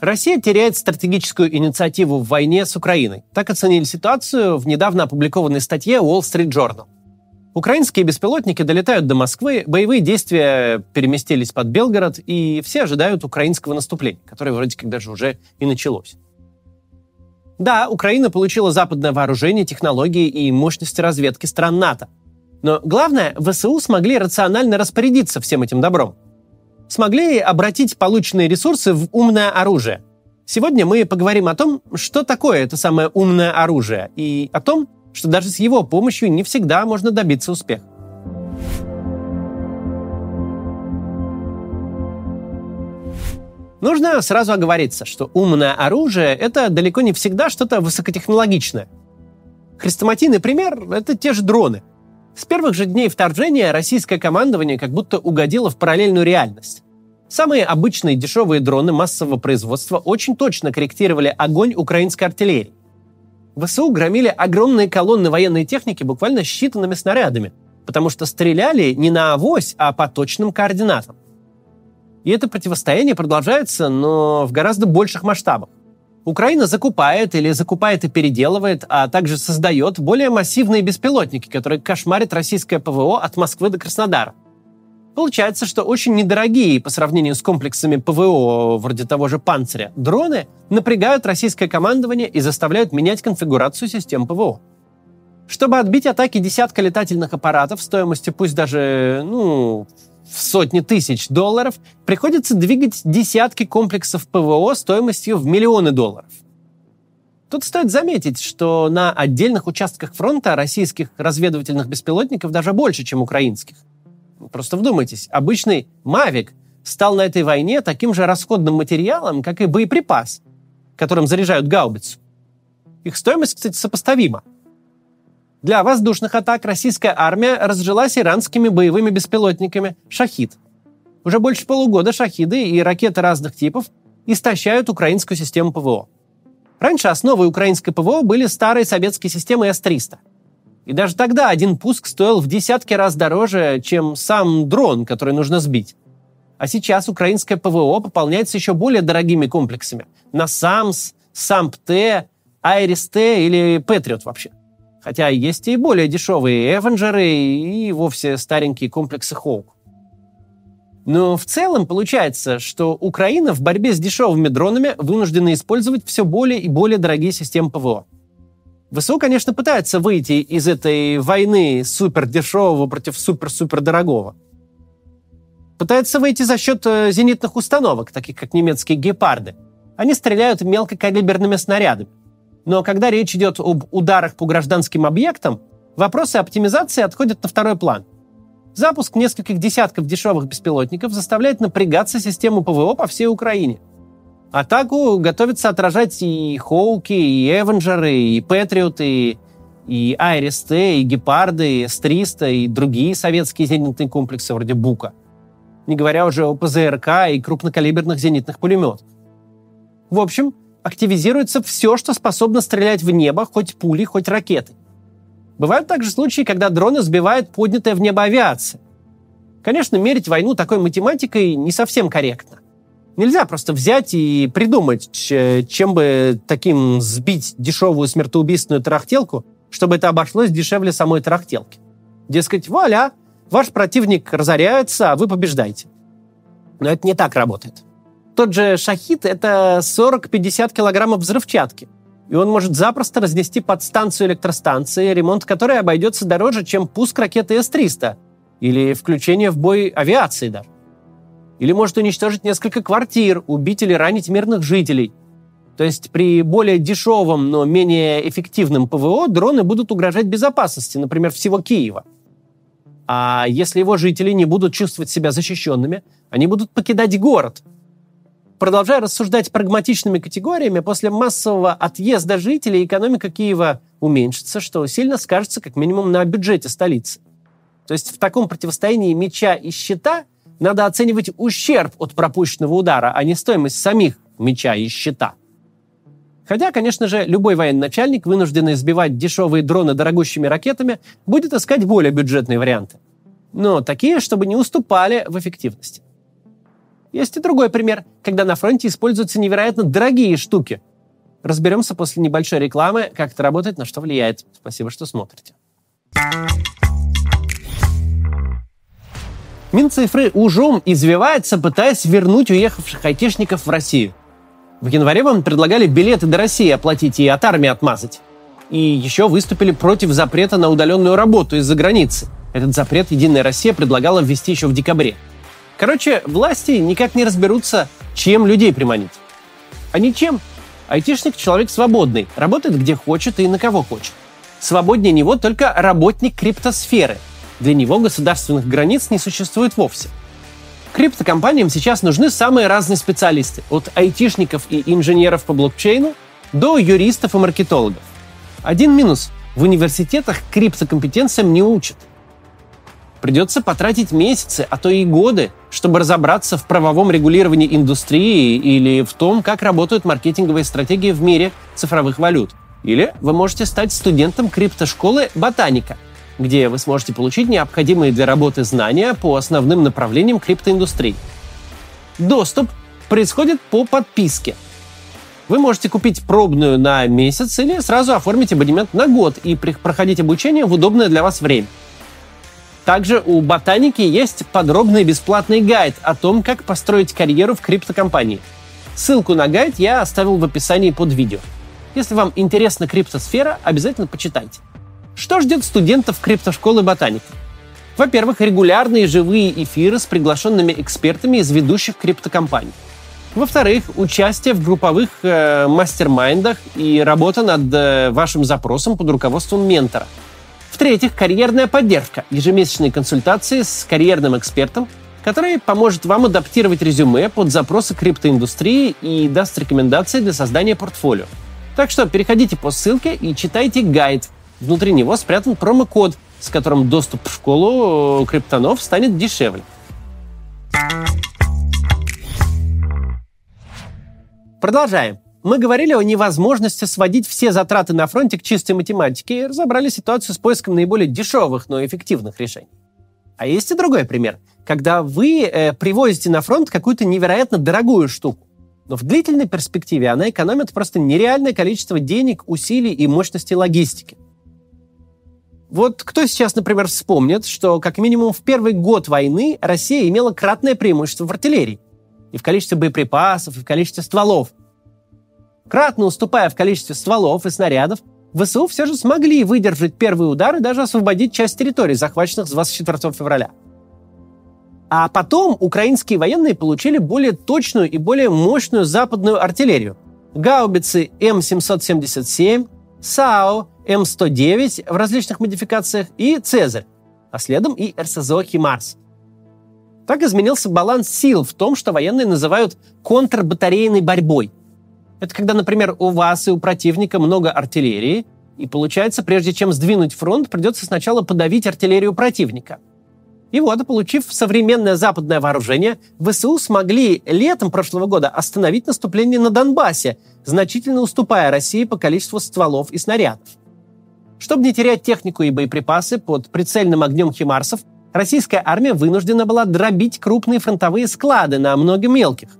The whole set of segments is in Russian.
Россия теряет стратегическую инициативу в войне с Украиной. Так оценили ситуацию в недавно опубликованной статье Wall Street Journal. Украинские беспилотники долетают до Москвы, боевые действия переместились под Белгород, и все ожидают украинского наступления, которое вроде как даже уже и началось. Да, Украина получила западное вооружение, технологии и мощности разведки стран НАТО. Но главное, ВСУ смогли рационально распорядиться всем этим добром. Смогли обратить полученные ресурсы в умное оружие. Сегодня мы поговорим о том, что такое это самое умное оружие, и о том, что даже с его помощью не всегда можно добиться успеха. Нужно сразу оговориться, что умное оружие — это далеко не всегда что-то высокотехнологичное. Хрестоматийный пример — это те же дроны. С первых же дней вторжения российское командование как будто угодило в параллельную реальность. Самые обычные дешевые дроны массового производства очень точно корректировали огонь украинской артиллерии. ВСУ громили огромные колонны военной техники буквально считанными снарядами, потому что стреляли не на авось, а по точным координатам. И это противостояние продолжается, но в гораздо больших масштабах. Украина закупает или закупает и переделывает, а также создает более массивные беспилотники, которые кошмарят российское ПВО от Москвы до Краснодара. Получается, что очень недорогие по сравнению с комплексами ПВО, вроде того же «Панциря», дроны напрягают российское командование и заставляют менять конфигурацию систем ПВО. Чтобы отбить атаки десятка летательных аппаратов стоимостью пусть даже, ну, в сотни тысяч долларов, приходится двигать десятки комплексов ПВО стоимостью в миллионы долларов. Тут стоит заметить, что на отдельных участках фронта российских разведывательных беспилотников даже больше, чем украинских. Просто вдумайтесь, обычный Мавик стал на этой войне таким же расходным материалом, как и боеприпас, которым заряжают гаубицу. Их стоимость, кстати, сопоставима. Для воздушных атак российская армия разжилась иранскими боевыми беспилотниками «Шахид». Уже больше полугода «Шахиды» и ракеты разных типов истощают украинскую систему ПВО. Раньше основой украинской ПВО были старые советские системы С-300. И даже тогда один пуск стоил в десятки раз дороже, чем сам дрон, который нужно сбить. А сейчас украинское ПВО пополняется еще более дорогими комплексами. НАСАМС, SAMP/T, IRIS-T или Патриот вообще. Хотя есть и более дешевые Эвенджеры и вовсе старенькие комплексы Хоук. Но в целом получается, что Украина в борьбе с дешевыми дронами вынуждена использовать все более и более дорогие системы ПВО. ВСУ, конечно, пытается выйти из этой войны супер дешевого против супер-супер дорогого. Пытается выйти за счет э, зенитных установок, таких как немецкие гепарды. Они стреляют мелкокалиберными снарядами. Но когда речь идет об ударах по гражданским объектам, вопросы оптимизации отходят на второй план. Запуск нескольких десятков дешевых беспилотников заставляет напрягаться систему ПВО по всей Украине. Атаку готовятся отражать и Хоуки, и Эвенджеры, и Патриоты, и Айрис-Т, и Гепарды, и С-300, и другие советские зенитные комплексы вроде Бука. Не говоря уже о ПЗРК и крупнокалиберных зенитных пулеметах. В общем, активизируется все, что способно стрелять в небо, хоть пули, хоть ракеты. Бывают также случаи, когда дроны сбивают поднятая в небо авиация. Конечно, мерить войну такой математикой не совсем корректно. Нельзя просто взять и придумать, чем бы таким сбить дешевую смертоубийственную тарахтелку, чтобы это обошлось дешевле самой тарахтелки. Дескать, вуаля, ваш противник разоряется, а вы побеждаете. Но это не так работает. Тот же шахид – это 40-50 килограммов взрывчатки. И он может запросто разнести подстанцию электростанции, ремонт которой обойдется дороже, чем пуск ракеты С-300 или включение в бой авиации даже. Или может уничтожить несколько квартир, убить или ранить мирных жителей. То есть при более дешевом, но менее эффективном ПВО дроны будут угрожать безопасности, например, всего Киева. А если его жители не будут чувствовать себя защищенными, они будут покидать город. Продолжая рассуждать прагматичными категориями, после массового отъезда жителей экономика Киева уменьшится, что сильно скажется как минимум на бюджете столицы. То есть в таком противостоянии меча и щита – надо оценивать ущерб от пропущенного удара, а не стоимость самих меча и щита. Хотя, конечно же, любой военачальник, вынужденный сбивать дешевые дроны дорогущими ракетами, будет искать более бюджетные варианты. Но такие, чтобы не уступали в эффективности. Есть и другой пример, когда на фронте используются невероятно дорогие штуки. Разберемся после небольшой рекламы, как это работает, на что влияет. Спасибо, что смотрите. Минцифры ужом извивается, пытаясь вернуть уехавших айтишников в Россию. В январе вам предлагали билеты до России оплатить и от армии отмазать. И еще выступили против запрета на удаленную работу из-за границы. Этот запрет «Единая Россия» предлагала ввести еще в декабре. Короче, власти никак не разберутся, чем людей приманить. А ничем. Айтишник – человек свободный, работает где хочет и на кого хочет. Свободнее него только работник криптосферы – для него государственных границ не существует вовсе. Криптокомпаниям сейчас нужны самые разные специалисты, от айтишников и инженеров по блокчейну до юристов и маркетологов. Один минус – в университетах криптокомпетенциям не учат. Придется потратить месяцы, а то и годы, чтобы разобраться в правовом регулировании индустрии или в том, как работают маркетинговые стратегии в мире цифровых валют. Или вы можете стать студентом криптошколы «Ботаника», где вы сможете получить необходимые для работы знания по основным направлениям криптоиндустрии. Доступ происходит по подписке. Вы можете купить пробную на месяц или сразу оформить абонемент на год и проходить обучение в удобное для вас время. Также у Ботаники есть подробный бесплатный гайд о том, как построить карьеру в криптокомпании. Ссылку на гайд я оставил в описании под видео. Если вам интересна криптосфера, обязательно почитайте. Что ждет студентов криптошколы ботаники? Во-первых, регулярные живые эфиры с приглашенными экспертами из ведущих криптокомпаний. Во-вторых, участие в групповых э, мастер-майндах и работа над э, вашим запросом под руководством ментора. В-третьих, карьерная поддержка, ежемесячные консультации с карьерным экспертом, который поможет вам адаптировать резюме под запросы криптоиндустрии и даст рекомендации для создания портфолио. Так что переходите по ссылке и читайте гайд Внутри него спрятан промокод, с которым доступ в школу э, криптонов станет дешевле. Продолжаем. Мы говорили о невозможности сводить все затраты на фронте к чистой математике и разобрали ситуацию с поиском наиболее дешевых, но эффективных решений. А есть и другой пример, когда вы э, привозите на фронт какую-то невероятно дорогую штуку. Но в длительной перспективе она экономит просто нереальное количество денег, усилий и мощности логистики. Вот кто сейчас, например, вспомнит, что как минимум в первый год войны Россия имела кратное преимущество в артиллерии. И в количестве боеприпасов, и в количестве стволов. Кратно уступая в количестве стволов и снарядов, ВСУ все же смогли выдержать первый удар и даже освободить часть территорий, захваченных с 24 февраля. А потом украинские военные получили более точную и более мощную западную артиллерию. Гаубицы М777, САУ, М109 в различных модификациях и Цезарь, а следом и РСЗО «Химарс». Так изменился баланс сил в том, что военные называют контрбатарейной борьбой. Это когда, например, у вас и у противника много артиллерии, и получается, прежде чем сдвинуть фронт, придется сначала подавить артиллерию противника. И вот, получив современное западное вооружение, ВСУ смогли летом прошлого года остановить наступление на Донбассе, значительно уступая России по количеству стволов и снарядов. Чтобы не терять технику и боеприпасы под прицельным огнем химарсов, российская армия вынуждена была дробить крупные фронтовые склады на много мелких.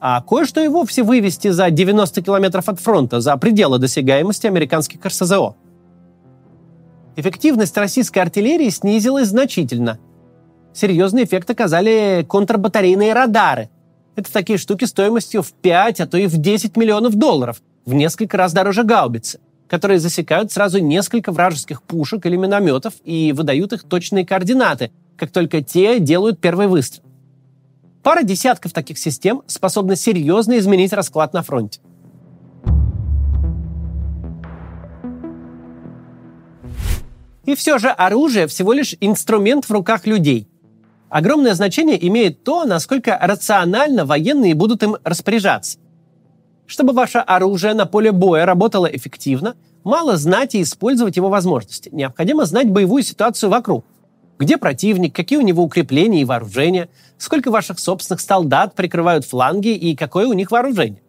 А кое-что и вовсе вывести за 90 километров от фронта, за пределы досягаемости американских РСЗО. Эффективность российской артиллерии снизилась значительно. Серьезный эффект оказали контрбатарейные радары. Это такие штуки стоимостью в 5, а то и в 10 миллионов долларов, в несколько раз дороже гаубицы которые засекают сразу несколько вражеских пушек или минометов и выдают их точные координаты, как только те делают первый выстрел. Пара десятков таких систем способны серьезно изменить расклад на фронте. И все же оружие всего лишь инструмент в руках людей. Огромное значение имеет то, насколько рационально военные будут им распоряжаться. Чтобы ваше оружие на поле боя работало эффективно, мало знать и использовать его возможности. Необходимо знать боевую ситуацию вокруг. Где противник, какие у него укрепления и вооружения, сколько ваших собственных солдат прикрывают фланги и какое у них вооружение.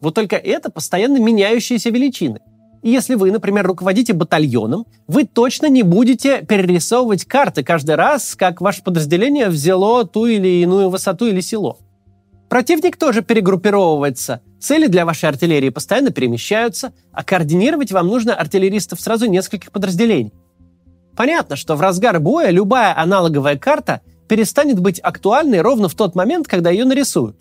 Вот только это постоянно меняющиеся величины. И если вы, например, руководите батальоном, вы точно не будете перерисовывать карты каждый раз, как ваше подразделение взяло ту или иную высоту или село. Противник тоже перегруппировывается. Цели для вашей артиллерии постоянно перемещаются, а координировать вам нужно артиллеристов сразу нескольких подразделений. Понятно, что в разгар боя любая аналоговая карта перестанет быть актуальной ровно в тот момент, когда ее нарисуют.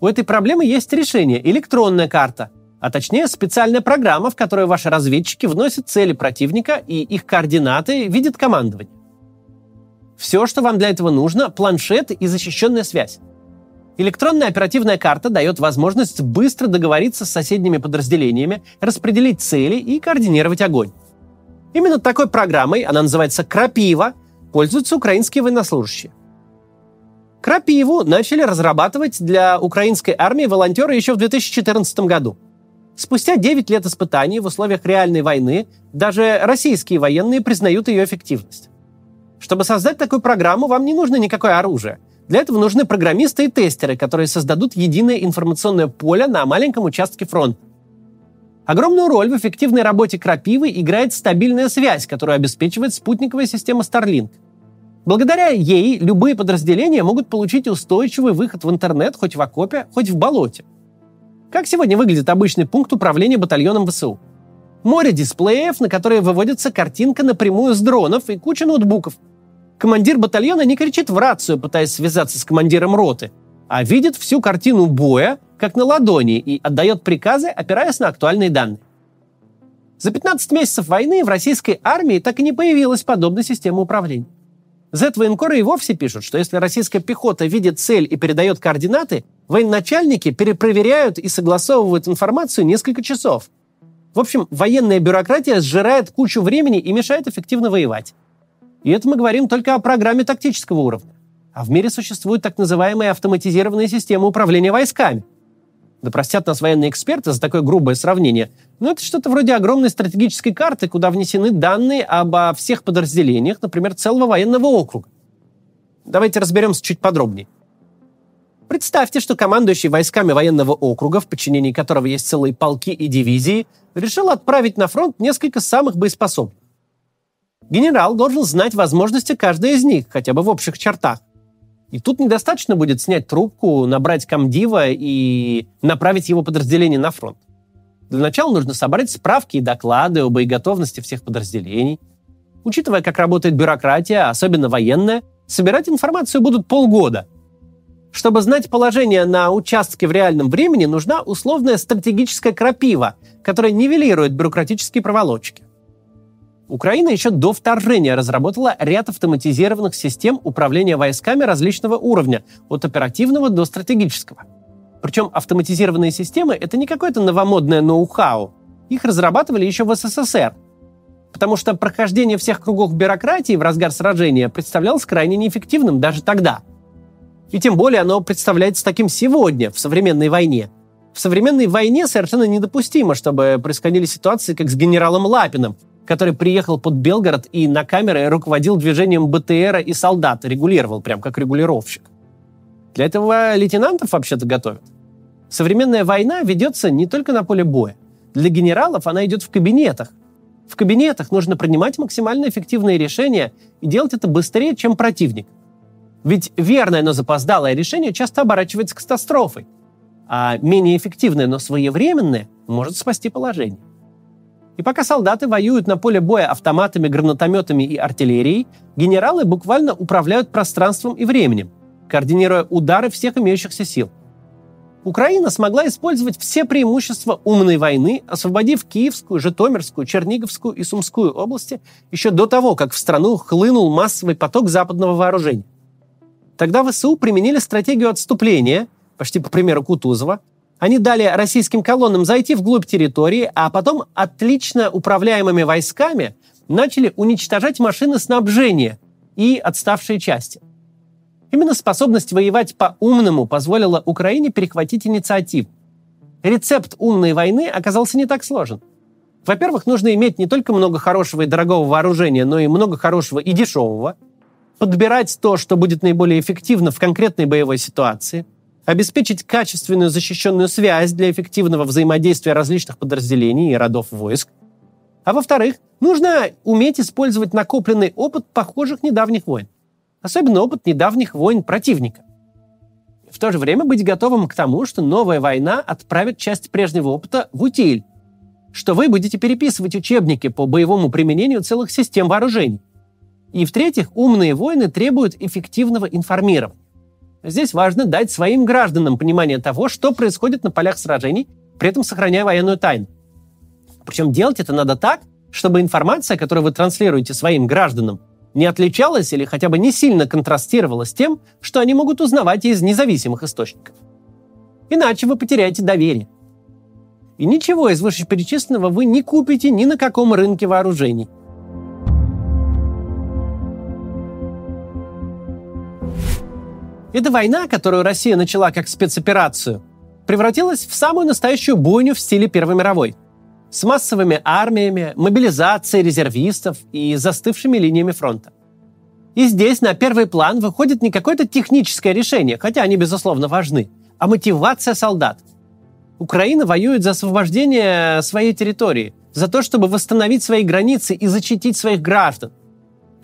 У этой проблемы есть решение – электронная карта, а точнее специальная программа, в которой ваши разведчики вносят цели противника и их координаты видят командование. Все, что вам для этого нужно – планшет и защищенная связь. Электронная оперативная карта дает возможность быстро договориться с соседними подразделениями, распределить цели и координировать огонь. Именно такой программой, она называется «Крапива», пользуются украинские военнослужащие. Крапиву начали разрабатывать для украинской армии волонтеры еще в 2014 году. Спустя 9 лет испытаний в условиях реальной войны даже российские военные признают ее эффективность. Чтобы создать такую программу, вам не нужно никакое оружие – для этого нужны программисты и тестеры, которые создадут единое информационное поле на маленьком участке фронта. Огромную роль в эффективной работе крапивы играет стабильная связь, которую обеспечивает спутниковая система Starlink. Благодаря ей любые подразделения могут получить устойчивый выход в интернет хоть в окопе, хоть в болоте. Как сегодня выглядит обычный пункт управления батальоном ВСУ? Море дисплеев, на которые выводится картинка напрямую с дронов и куча ноутбуков – Командир батальона не кричит в рацию, пытаясь связаться с командиром роты, а видит всю картину боя, как на ладони, и отдает приказы, опираясь на актуальные данные. За 15 месяцев войны в российской армии так и не появилась подобной системы управления. Z-военкоры и вовсе пишут, что если российская пехота видит цель и передает координаты, военачальники перепроверяют и согласовывают информацию несколько часов. В общем, военная бюрократия сжирает кучу времени и мешает эффективно воевать. И это мы говорим только о программе тактического уровня. А в мире существуют так называемые автоматизированные системы управления войсками. Да простят нас военные эксперты за такое грубое сравнение, но это что-то вроде огромной стратегической карты, куда внесены данные обо всех подразделениях, например, целого военного округа. Давайте разберемся чуть подробнее. Представьте, что командующий войсками военного округа, в подчинении которого есть целые полки и дивизии, решил отправить на фронт несколько самых боеспособных. Генерал должен знать возможности каждой из них, хотя бы в общих чертах. И тут недостаточно будет снять трубку, набрать комдива и направить его подразделение на фронт. Для начала нужно собрать справки и доклады о боеготовности всех подразделений. Учитывая, как работает бюрократия, особенно военная, собирать информацию будут полгода. Чтобы знать положение на участке в реальном времени, нужна условная стратегическая крапива, которая нивелирует бюрократические проволочки. Украина еще до вторжения разработала ряд автоматизированных систем управления войсками различного уровня, от оперативного до стратегического. Причем автоматизированные системы — это не какое-то новомодное ноу-хау. Их разрабатывали еще в СССР. Потому что прохождение всех кругов бюрократии в разгар сражения представлялось крайне неэффективным даже тогда. И тем более оно представляется таким сегодня, в современной войне. В современной войне совершенно недопустимо, чтобы происходили ситуации, как с генералом Лапиным — который приехал под Белгород и на камеры руководил движением БТРа и солдат, регулировал, прям как регулировщик. Для этого лейтенантов вообще-то готовят. Современная война ведется не только на поле боя. Для генералов она идет в кабинетах. В кабинетах нужно принимать максимально эффективные решения и делать это быстрее, чем противник. Ведь верное, но запоздалое решение часто оборачивается катастрофой, а менее эффективное, но своевременное может спасти положение. И пока солдаты воюют на поле боя автоматами, гранатометами и артиллерией, генералы буквально управляют пространством и временем, координируя удары всех имеющихся сил. Украина смогла использовать все преимущества умной войны, освободив Киевскую, Житомирскую, Черниговскую и Сумскую области еще до того, как в страну хлынул массовый поток западного вооружения. Тогда ВСУ применили стратегию отступления, почти по примеру Кутузова, они дали российским колоннам зайти вглубь территории, а потом отлично управляемыми войсками начали уничтожать машины снабжения и отставшие части. Именно способность воевать по-умному позволила Украине перехватить инициативу. Рецепт умной войны оказался не так сложен. Во-первых, нужно иметь не только много хорошего и дорогого вооружения, но и много хорошего и дешевого. Подбирать то, что будет наиболее эффективно в конкретной боевой ситуации – обеспечить качественную защищенную связь для эффективного взаимодействия различных подразделений и родов войск. А во-вторых, нужно уметь использовать накопленный опыт похожих недавних войн. Особенно опыт недавних войн противника. в то же время быть готовым к тому, что новая война отправит часть прежнего опыта в утиль, что вы будете переписывать учебники по боевому применению целых систем вооружений. И в-третьих, умные войны требуют эффективного информирования. Здесь важно дать своим гражданам понимание того, что происходит на полях сражений, при этом сохраняя военную тайну. Причем делать это надо так, чтобы информация, которую вы транслируете своим гражданам, не отличалась или хотя бы не сильно контрастировала с тем, что они могут узнавать из независимых источников. Иначе вы потеряете доверие. И ничего из вышеперечисленного вы не купите ни на каком рынке вооружений. Эта война, которую Россия начала как спецоперацию, превратилась в самую настоящую бойню в стиле Первой мировой – с массовыми армиями, мобилизацией резервистов и застывшими линиями фронта. И здесь на первый план выходит не какое-то техническое решение, хотя они, безусловно, важны, а мотивация солдат. Украина воюет за освобождение своей территории, за то, чтобы восстановить свои границы и защитить своих граждан.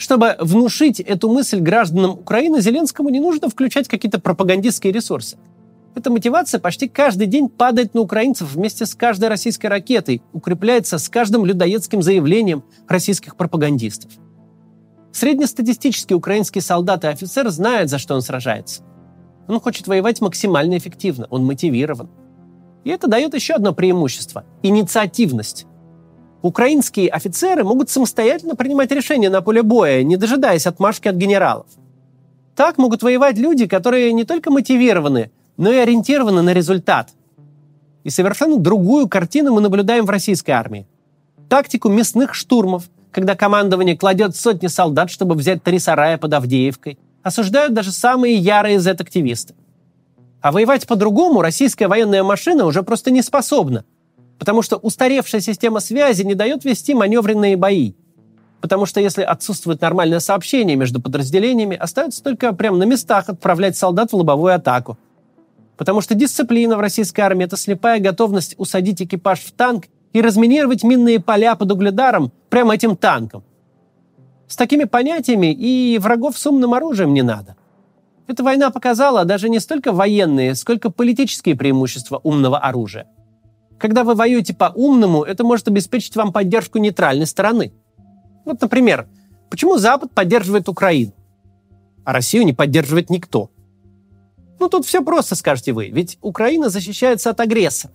Чтобы внушить эту мысль гражданам Украины, Зеленскому не нужно включать какие-то пропагандистские ресурсы – эта мотивация почти каждый день падает на украинцев вместе с каждой российской ракетой, укрепляется с каждым людоедским заявлением российских пропагандистов. Среднестатистический украинский солдат и офицер знает, за что он сражается. Он хочет воевать максимально эффективно, он мотивирован. И это дает еще одно преимущество – инициативность. Украинские офицеры могут самостоятельно принимать решения на поле боя, не дожидаясь отмашки от генералов. Так могут воевать люди, которые не только мотивированы, но и ориентированы на результат. И совершенно другую картину мы наблюдаем в российской армии. Тактику мясных штурмов, когда командование кладет сотни солдат, чтобы взять три сарая под Авдеевкой, осуждают даже самые ярые Z-активисты. А воевать по-другому российская военная машина уже просто не способна, потому что устаревшая система связи не дает вести маневренные бои. Потому что если отсутствует нормальное сообщение между подразделениями, остается только прямо на местах отправлять солдат в лобовую атаку – Потому что дисциплина в российской армии – это слепая готовность усадить экипаж в танк и разминировать минные поля под угледаром прямо этим танком. С такими понятиями и врагов с умным оружием не надо. Эта война показала даже не столько военные, сколько политические преимущества умного оружия. Когда вы воюете по-умному, это может обеспечить вам поддержку нейтральной стороны. Вот, например, почему Запад поддерживает Украину, а Россию не поддерживает никто – ну, тут все просто, скажете вы, ведь Украина защищается от агрессора.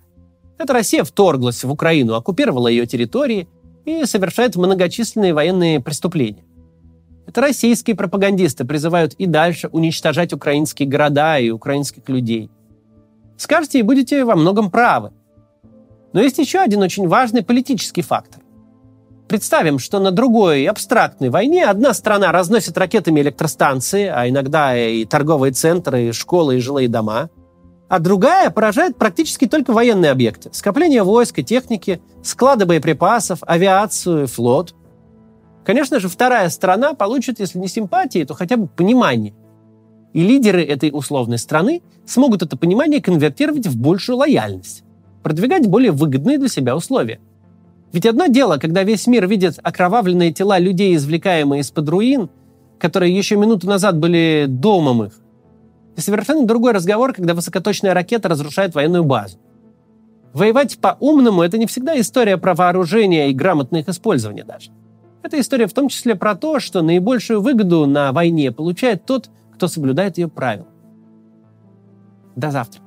Это Россия вторглась в Украину, оккупировала ее территории и совершает многочисленные военные преступления. Это российские пропагандисты призывают и дальше уничтожать украинские города и украинских людей. Скажете и будете во многом правы. Но есть еще один очень важный политический фактор. Представим, что на другой абстрактной войне одна страна разносит ракетами электростанции, а иногда и торговые центры, и школы, и жилые дома, а другая поражает практически только военные объекты. Скопление войск и техники, склады боеприпасов, авиацию, флот. Конечно же, вторая сторона получит, если не симпатии, то хотя бы понимание. И лидеры этой условной страны смогут это понимание конвертировать в большую лояльность, продвигать более выгодные для себя условия. Ведь одно дело, когда весь мир видит окровавленные тела людей, извлекаемые из-под руин, которые еще минуту назад были домом их. И совершенно другой разговор, когда высокоточная ракета разрушает военную базу. Воевать по-умному – это не всегда история про вооружение и грамотное их использование даже. Это история в том числе про то, что наибольшую выгоду на войне получает тот, кто соблюдает ее правила. До завтра.